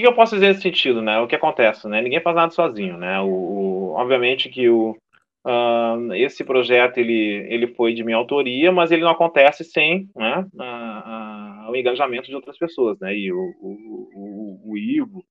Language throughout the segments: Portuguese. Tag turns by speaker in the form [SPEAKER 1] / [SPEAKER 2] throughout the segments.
[SPEAKER 1] que eu posso dizer nesse sentido, né? O que acontece, né? Ninguém faz nada sozinho, né? O, o obviamente que o, uh, esse projeto ele, ele foi de minha autoria, mas ele não acontece sem né, o engajamento de outras pessoas, né? E o, o, o, o Ivo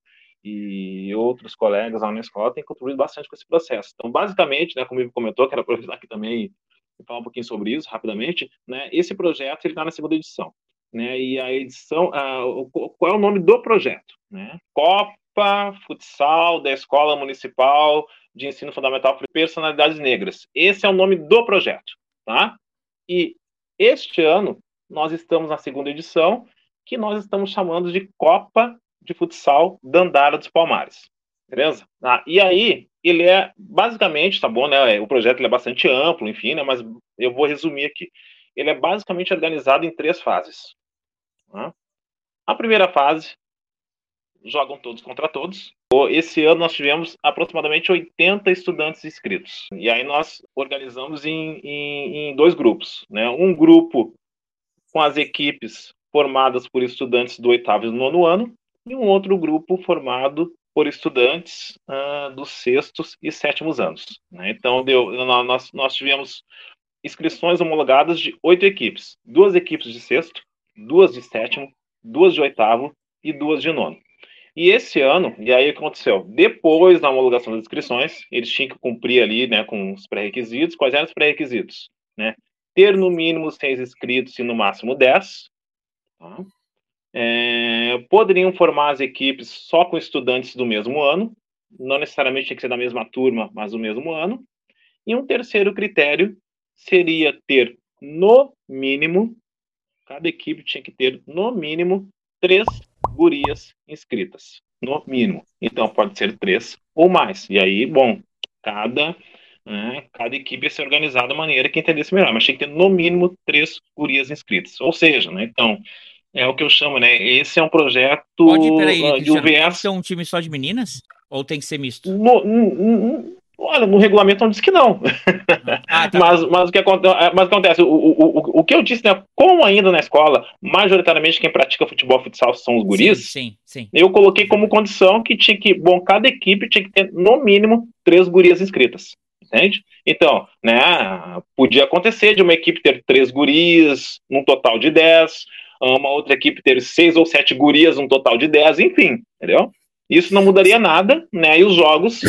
[SPEAKER 1] e outros colegas lá na escola têm contribuído bastante com esse processo. Então, basicamente, né, como o Ivo comentou, quero aproveitar aqui também e falar um pouquinho sobre isso rapidamente, né? Esse projeto ele está na segunda edição né? E a edição, a, o, qual é o nome do projeto, né? Copa Futsal da Escola Municipal de Ensino Fundamental para Personalidades Negras. Esse é o nome do projeto, tá? E este ano nós estamos na segunda edição, que nós estamos chamando de Copa de Futsal Dandara dos Palmares. Beleza? Ah, e aí, ele é basicamente, tá bom, né? O projeto é bastante amplo, enfim, né? Mas eu vou resumir aqui. Ele é basicamente organizado em três fases. Né? A primeira fase, jogam todos contra todos. Esse ano nós tivemos aproximadamente 80 estudantes inscritos. E aí nós organizamos em, em, em dois grupos. Né? Um grupo com as equipes formadas por estudantes do oitavo e nono ano, e um outro grupo formado por estudantes uh, dos sextos e sétimos anos. Né? Então, deu, nós, nós tivemos inscrições homologadas de oito equipes, duas equipes de sexto, duas de sétimo, duas de oitavo e duas de nono. E esse ano, e aí o que aconteceu? Depois da homologação das inscrições, eles tinham que cumprir ali, né, com os pré-requisitos. Quais eram os pré-requisitos? Né? Ter no mínimo seis inscritos e no máximo dez. Tá? É, poderiam formar as equipes só com estudantes do mesmo ano, não necessariamente tinha que ser da mesma turma, mas do mesmo ano. E um terceiro critério seria ter no mínimo cada equipe tinha que ter, no mínimo, três gurias inscritas. No mínimo. Então, pode ser três ou mais. E aí, bom, cada, né, cada equipe ia ser organizada da maneira que entendesse melhor. Mas tinha que ter, no mínimo, três gurias inscritas. Ou seja, né, então, é o que eu chamo, né? Esse é um projeto
[SPEAKER 2] Pode, peraí, de UVS. Tem um time só de meninas? Ou tem que ser misto?
[SPEAKER 1] No, no, Olha, no regulamento não diz que não. Ah, tá. mas, mas, o que acontece, é, mas acontece o, o, o, que eu disse, né? Como ainda na escola, majoritariamente quem pratica futebol futsal são os guris,
[SPEAKER 2] sim, sim, sim.
[SPEAKER 1] eu coloquei como condição que tinha que, bom, cada equipe tinha que ter no mínimo três gurias inscritas. Entende? Então, né, podia acontecer de uma equipe ter três gurias, num total de dez, uma outra equipe ter seis ou sete gurias, num total de dez, enfim, entendeu? Isso não mudaria nada, né? E os jogos,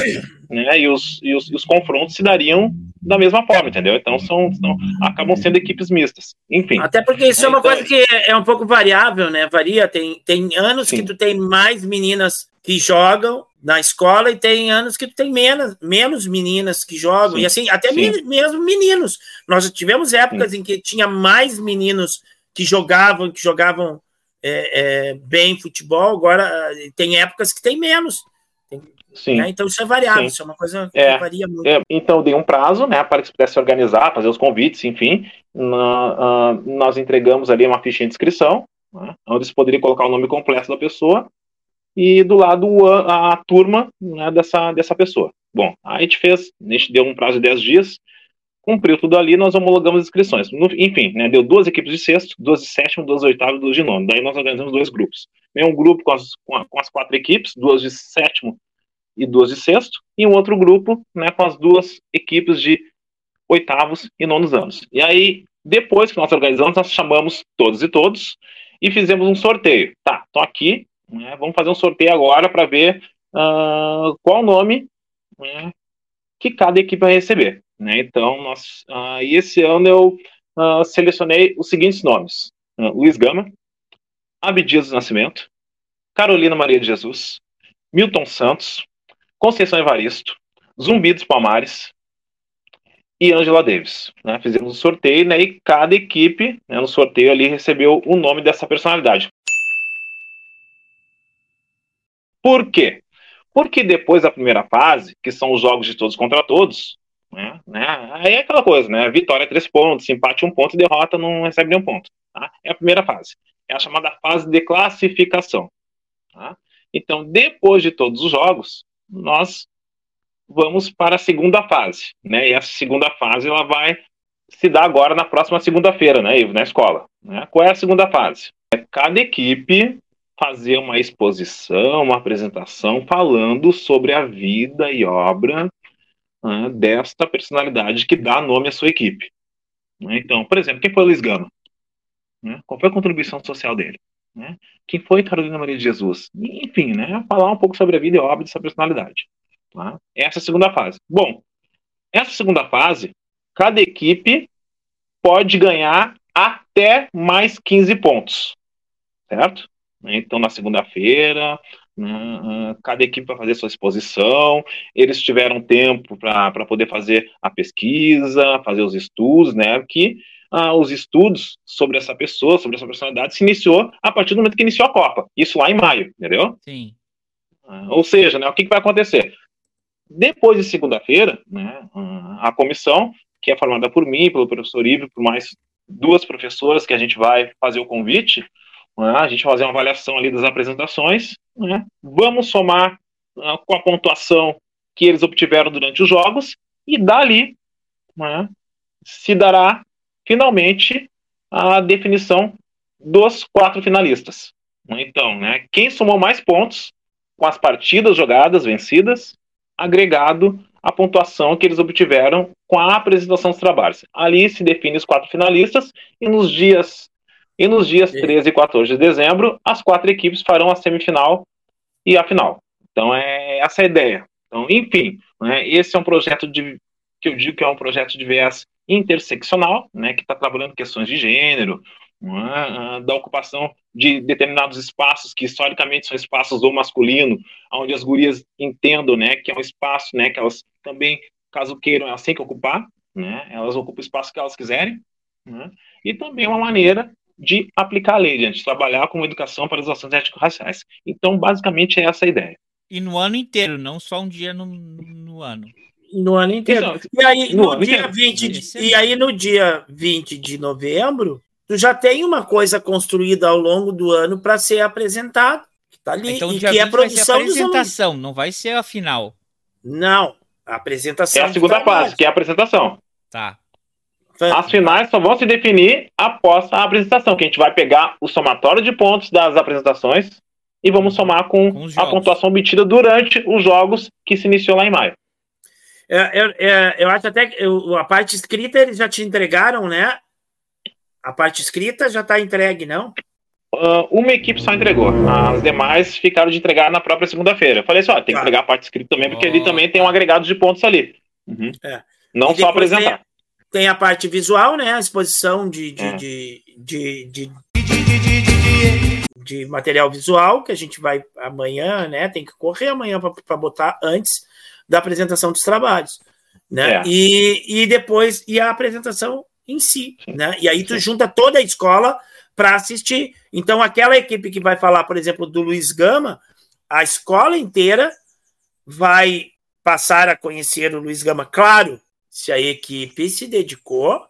[SPEAKER 1] né? E os, e os, e os confrontos se dariam da mesma forma, entendeu? Então são, são acabam sendo equipes mistas. Enfim.
[SPEAKER 3] Até porque isso é, uma então, coisa que é, é, um pouco variável, né? Varia. Tem, tem anos sim. que tu tem mais meninas que jogam na escola e tem anos que tu tem menos, menos meninas que jogam. Sim. E assim, até mesmo meninos. Nós tivemos épocas sim. em que tinha mais meninos que jogavam, que jogavam é, é, bem futebol, agora tem épocas que tem menos. Sim. Né? Então isso é variável, Sim. isso é uma coisa que é, varia muito. É,
[SPEAKER 1] então dei um prazo, né, para que se pudesse organizar, fazer os convites, enfim. Na, uh, nós entregamos ali uma ficha de inscrição, né, onde se poderia colocar o nome completo da pessoa e do lado a, a turma né, dessa, dessa pessoa. Bom, a gente fez, a gente deu um prazo de 10 dias, cumpriu tudo ali, nós homologamos as inscrições. No, enfim, né, deu duas equipes de sexto, duas de sétimo, duas de oitavo, duas de nono. Daí nós organizamos dois grupos. Um grupo com as, com, a, com as quatro equipes, duas de sétimo e duas de sexto, e um outro grupo né, com as duas equipes de oitavos e nonos anos. E aí, depois que nós organizamos, nós chamamos todos e todos e fizemos um sorteio. Tá, tô aqui, né, vamos fazer um sorteio agora para ver uh, qual nome né, que cada equipe vai receber. Né? Então, nós, uh, e esse ano eu uh, selecionei os seguintes nomes: Luiz Gama, Abdias do Nascimento, Carolina Maria de Jesus, Milton Santos, Conceição Evaristo, Zumbi dos Palmares e Angela Davis. Né? Fizemos um sorteio né? e cada equipe né, no sorteio ali recebeu o nome dessa personalidade. Por quê? Porque depois da primeira fase, que são os jogos de todos contra todos, né, né, aí é aquela coisa, né? Vitória três pontos, empate um ponto derrota não recebe nenhum ponto. Tá? É a primeira fase. É a chamada fase de classificação. Tá? Então, depois de todos os jogos, nós vamos para a segunda fase, né? E essa segunda fase ela vai se dar agora na próxima segunda-feira, né, Ivo, na escola. Né? Qual é a segunda fase? É cada equipe fazer uma exposição, uma apresentação falando sobre a vida e obra né, desta personalidade que dá nome à sua equipe. Né? Então, por exemplo, quem foi o Luiz Gama? Né? Qual foi a contribuição social dele? Né? Quem foi Carolina Maria de Jesus? Enfim, né? falar um pouco sobre a vida e obra dessa personalidade. Tá? Essa é a segunda fase. Bom, essa segunda fase, cada equipe pode ganhar até mais 15 pontos, certo? Então, na segunda-feira, né, cada equipe vai fazer sua exposição, eles tiveram tempo para poder fazer a pesquisa, fazer os estudos, né? Que ah, os estudos sobre essa pessoa, sobre essa personalidade, se iniciou a partir do momento que iniciou a Copa. Isso lá em maio, entendeu?
[SPEAKER 2] Sim.
[SPEAKER 1] Ah, ou seja, né, o que, que vai acontecer? Depois de segunda-feira, né, a comissão, que é formada por mim, pelo professor Ivo, por mais duas professoras que a gente vai fazer o convite, né, a gente vai fazer uma avaliação ali das apresentações, né, vamos somar uh, com a pontuação que eles obtiveram durante os jogos, e dali né, se dará finalmente a definição dos quatro finalistas. Então, né, quem somou mais pontos com as partidas jogadas, vencidas, agregado à pontuação que eles obtiveram com a apresentação dos trabalhos. Ali se define os quatro finalistas e nos dias e nos dias 13 e 14 de dezembro, as quatro equipes farão a semifinal e a final. Então é essa a ideia. Então, enfim, né, esse é um projeto de que eu digo que é um projeto de viés interseccional, né, que está trabalhando questões de gênero, é? da ocupação de determinados espaços que historicamente são espaços do masculino, onde as gurias entendam, né, que é um espaço, né, que elas também, caso queiram, elas têm que ocupar, né, elas ocupam o espaço que elas quiserem, né, e também uma maneira de aplicar a lei, de trabalhar com educação para as ações ético-raciais. Então, basicamente, é essa a ideia.
[SPEAKER 2] E no ano inteiro, não só um dia no, no ano.
[SPEAKER 3] No ano inteiro. Então, e aí, no, no dia 20 de, e aí, no dia 20 de novembro, tu já tem uma coisa construída ao longo do ano para ser apresentado. Que tá ali,
[SPEAKER 2] então, e que é a produção vai ser a apresentação, não vai ser a final.
[SPEAKER 3] Não, a apresentação.
[SPEAKER 1] É a segunda fase, que é a apresentação.
[SPEAKER 2] Tá.
[SPEAKER 1] As finais só vão se definir após a apresentação, que a gente vai pegar o somatório de pontos das apresentações e vamos somar com, com a pontuação obtida durante os jogos que se iniciou lá em maio.
[SPEAKER 3] É, eu, é, eu acho até que eu, a parte escrita eles já te entregaram, né? A parte escrita já está entregue, não?
[SPEAKER 1] Uh, uma equipe só entregou. As demais ficaram de entregar na própria segunda-feira. Eu falei assim: ó, tem que tá. entregar a parte escrita também, porque oh. ali também tem um agregado de pontos ali. Uhum. É. Não só apresentar.
[SPEAKER 3] Tem, tem, a parte visual, né? A exposição de, de, é. de, de, de, de, material visual, que a gente vai amanhã, né? Tem que correr amanhã para botar antes da apresentação dos trabalhos. Né? É. E, e depois, e a apresentação em si, né? E aí tu junta toda a escola para assistir. Então, aquela equipe que vai falar, por exemplo, do Luiz Gama, a escola inteira vai passar a conhecer o Luiz Gama. Claro, se a equipe se dedicou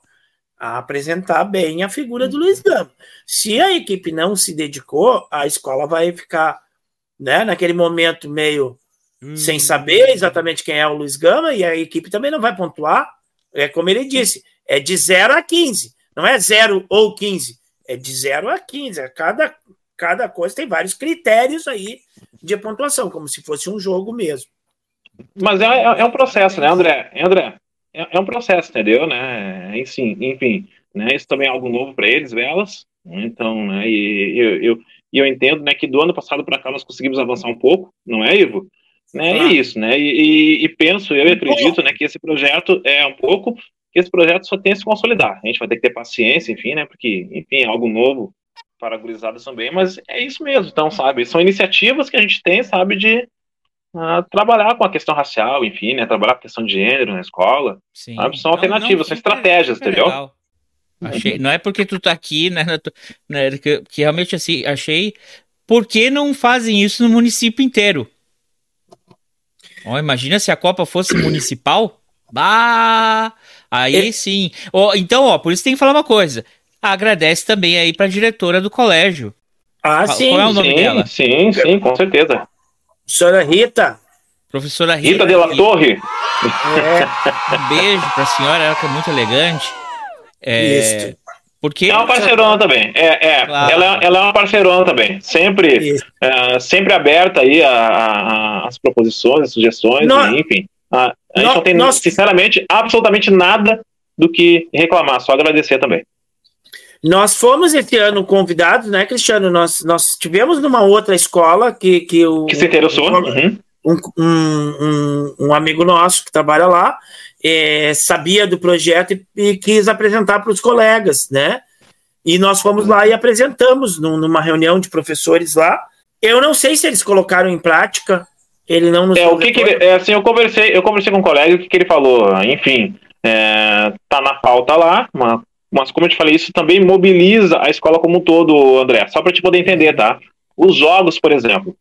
[SPEAKER 3] a apresentar bem a figura do Luiz Gama. Se a equipe não se dedicou, a escola vai ficar, né, naquele momento meio hum. sem saber exatamente quem é o Luiz Gama e a equipe também não vai pontuar. É como ele disse, é de 0 a 15. Não é 0 ou 15. É de 0 a 15. É cada, cada coisa tem vários critérios aí de pontuação, como se fosse um jogo mesmo.
[SPEAKER 1] Mas é, é, é um processo, né, André? André, é, é, um processo, entendeu? Né? Enfim, enfim né? isso também é algo novo para eles, velas. Então, né, e eu, eu, eu entendo né, que do ano passado para cá nós conseguimos avançar um pouco, não é, Ivo? Né, é isso, né? E, e, e penso, eu acredito, né, que esse projeto é um pouco que esse projeto só tem a se consolidar. A gente vai ter que ter paciência, enfim, né? Porque, enfim, é algo novo para a gurizada também, mas é isso mesmo. Então, sabe, são iniciativas que a gente tem, sabe, de uh, trabalhar com a questão racial, enfim, né? Trabalhar com a questão de gênero na escola. Sim. Sabe? São não, alternativas, não, são estratégias, entendeu? Legal.
[SPEAKER 2] Achei, não é porque tu tá aqui, né, né que, que, realmente assim, achei, por que não fazem isso no município inteiro? Oh, imagina se a Copa fosse municipal, bah, Aí é. sim. Oh, então, ó, por isso tem que falar uma coisa. Agradece também aí pra diretora do colégio.
[SPEAKER 3] Ah, Qual, sim. Qual é o nome
[SPEAKER 1] sim,
[SPEAKER 3] dela?
[SPEAKER 1] Sim, sim, com certeza.
[SPEAKER 3] Professora Rita.
[SPEAKER 2] Professora Rita.
[SPEAKER 1] Rita de la Torre.
[SPEAKER 2] É. Um beijo pra senhora, ela que é muito elegante. É, Porque
[SPEAKER 1] é uma parceirona também. É, é. Claro. Ela, ela, é uma parceirona também. Sempre, é, sempre aberta aí às proposições, sugestões, nós, enfim. A, a gente não tem, nós, sinceramente, absolutamente nada do que reclamar, só agradecer também.
[SPEAKER 3] Nós fomos esse ano convidados, né, Cristiano? Nós, nós tivemos numa outra escola que, que o.
[SPEAKER 1] Que se interessou.
[SPEAKER 3] Um,
[SPEAKER 1] uhum.
[SPEAKER 3] um, um, um, amigo nosso que trabalha lá é, sabia do projeto e, e quis apresentar para os colegas, né? E nós fomos lá e apresentamos num, numa reunião de professores lá. Eu não sei se eles colocaram em prática. Ele não nos.
[SPEAKER 1] É, o que, que ele, é, assim, eu conversei, eu conversei com um colega, o que, que ele falou? Enfim, é, tá na pauta lá, uma, mas como eu te falei, isso também mobiliza a escola como um todo, André. Só para te poder entender, tá? Os jogos, por exemplo,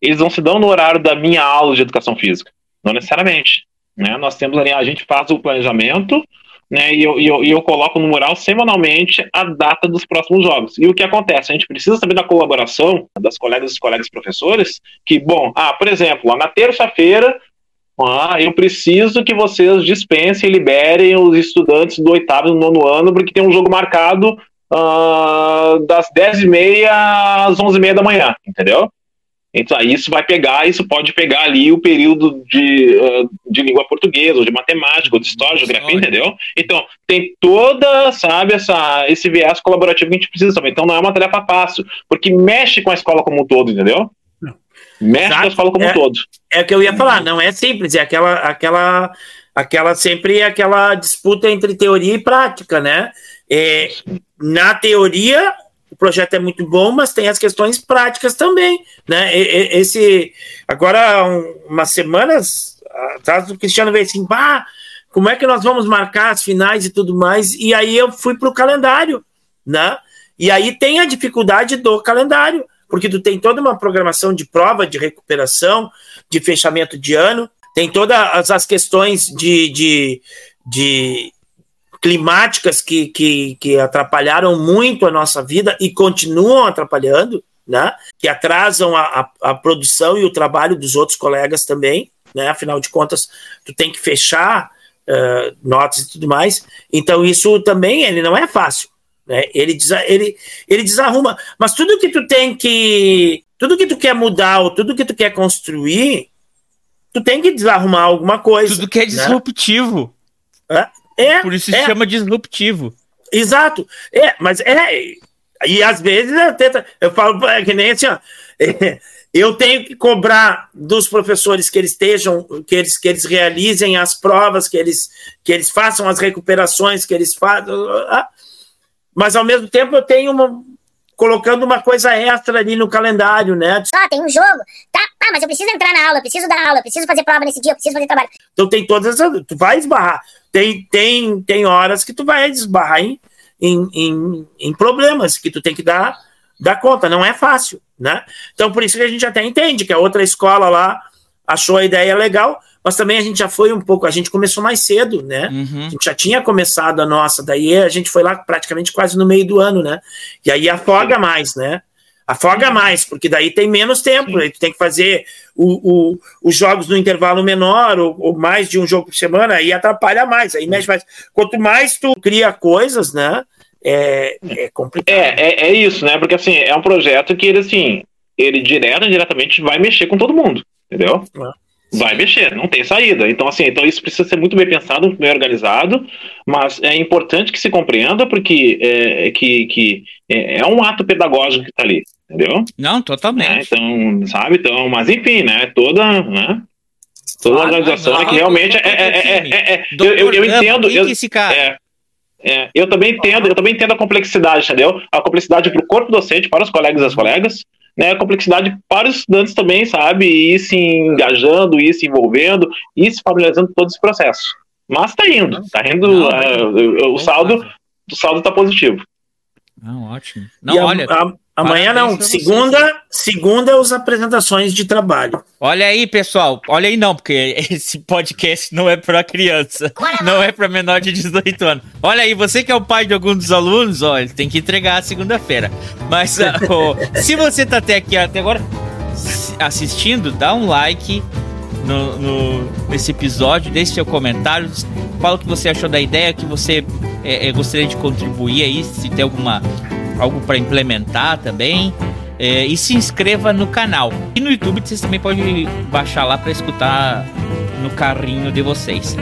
[SPEAKER 1] eles não se dão no horário da minha aula de educação física. Não necessariamente. Né? Nós temos ali, a gente faz o planejamento, né? E eu, e eu, e eu coloco no mural semanalmente a data dos próximos jogos. E o que acontece? A gente precisa saber da colaboração das colegas e colegas professores, que, bom, ah, por exemplo, na terça-feira ah, eu preciso que vocês dispensem e liberem os estudantes do oitavo e do nono ano, porque tem um jogo marcado ah, das 10h30 às 11h30 da manhã, entendeu? Então, isso vai pegar, isso pode pegar ali o período de, uh, de língua portuguesa, ou de matemática, ou de história, geografia, entendeu? Então, tem toda, sabe, essa, esse viés colaborativo que a gente precisa também. Então, não é uma tarefa fácil, porque mexe com a escola como um todo, entendeu? Mexe Exato. com a escola como
[SPEAKER 3] é,
[SPEAKER 1] um todo.
[SPEAKER 3] É o que eu ia falar, não é simples, é aquela, aquela, aquela sempre aquela disputa entre teoria e prática, né? É, na teoria, o projeto é muito bom, mas tem as questões práticas também, né? Esse agora umas semanas atrás o Cristiano veio assim, bah, como é que nós vamos marcar as finais e tudo mais? E aí eu fui para o calendário, né? E aí tem a dificuldade do calendário, porque tu tem toda uma programação de prova, de recuperação, de fechamento de ano, tem todas as questões de, de, de climáticas que, que, que atrapalharam muito a nossa vida e continuam atrapalhando, né? Que atrasam a, a, a, produção e o trabalho dos outros colegas também, né? Afinal de contas, tu tem que fechar uh, notas e tudo mais. Então isso também ele não é fácil, né? Ele, desa, ele, ele desarruma. Mas tudo que tu tem que tudo que tu quer mudar ou tudo que tu quer construir, tu tem que desarrumar alguma coisa.
[SPEAKER 2] Tudo que é disruptivo.
[SPEAKER 3] Né? É,
[SPEAKER 2] Por isso se
[SPEAKER 3] é.
[SPEAKER 2] chama disruptivo.
[SPEAKER 3] Exato. É, mas é. E às vezes eu, tento, eu falo é que nem assim, ó, é, eu tenho que cobrar dos professores que eles estejam, que eles, que eles realizem as provas, que eles, que eles façam as recuperações, que eles façam. Mas ao mesmo tempo eu tenho uma, colocando uma coisa extra ali no calendário, né?
[SPEAKER 4] Ah, tem um jogo, tá? Ah, mas eu preciso entrar na aula, eu preciso dar aula, eu preciso fazer prova nesse dia, eu preciso fazer trabalho.
[SPEAKER 3] Então tem todas as. Tu vai esbarrar. Tem, tem, tem horas que tu vai esbarrar em, em, em, em problemas que tu tem que dar, dar conta. Não é fácil, né? Então por isso que a gente até entende que a outra escola lá achou a ideia legal, mas também a gente já foi um pouco, a gente começou mais cedo, né? Uhum. A gente já tinha começado a nossa, daí a gente foi lá praticamente quase no meio do ano, né? E aí afoga mais, né? Afoga mais, porque daí tem menos tempo, aí tu tem que fazer o, o, os jogos no intervalo menor, ou, ou, mais de um jogo por semana, aí atrapalha mais, aí mexe mais. Quanto mais tu cria coisas, né? É, é complicado.
[SPEAKER 1] É, é, é isso, né? Porque assim, é um projeto que ele, assim, ele direto e indiretamente vai mexer com todo mundo, entendeu? É vai mexer, não tem saída. Então, assim, então isso precisa ser muito bem pensado, bem organizado, mas é importante que se compreenda porque é, que, que é, é um ato pedagógico que está ali, entendeu?
[SPEAKER 2] Não, totalmente.
[SPEAKER 1] É, então, sabe, então, mas enfim, né, toda, né, toda a organização é que realmente é, é, é, eu, eu, eu entendo, eu, é, eu também entendo, eu também entendo a complexidade, entendeu? A complexidade para o corpo docente, para os colegas e as colegas, né, a complexidade para os estudantes também, sabe? Ir se engajando, ir se envolvendo, ir se familiarizando com todo esse processo. Mas está indo, está indo. Não, uh, o saldo, o saldo está positivo.
[SPEAKER 2] Não, ótimo. Não, olha.
[SPEAKER 3] A, Amanhã não, segunda, segunda as apresentações de trabalho.
[SPEAKER 2] Olha aí, pessoal. Olha aí não, porque esse podcast não é para criança, não é para menor de 18 anos. Olha aí, você que é o pai de algum dos alunos, ele tem que entregar segunda-feira. Mas ó, se você tá até aqui até agora assistindo, dá um like no, no, nesse episódio, deixe seu comentário, fala o que você achou da ideia, que você é, é, gostaria de contribuir aí, se tem alguma algo para implementar também. É, e se inscreva no canal. E no YouTube vocês também podem baixar lá para escutar no carrinho de vocês.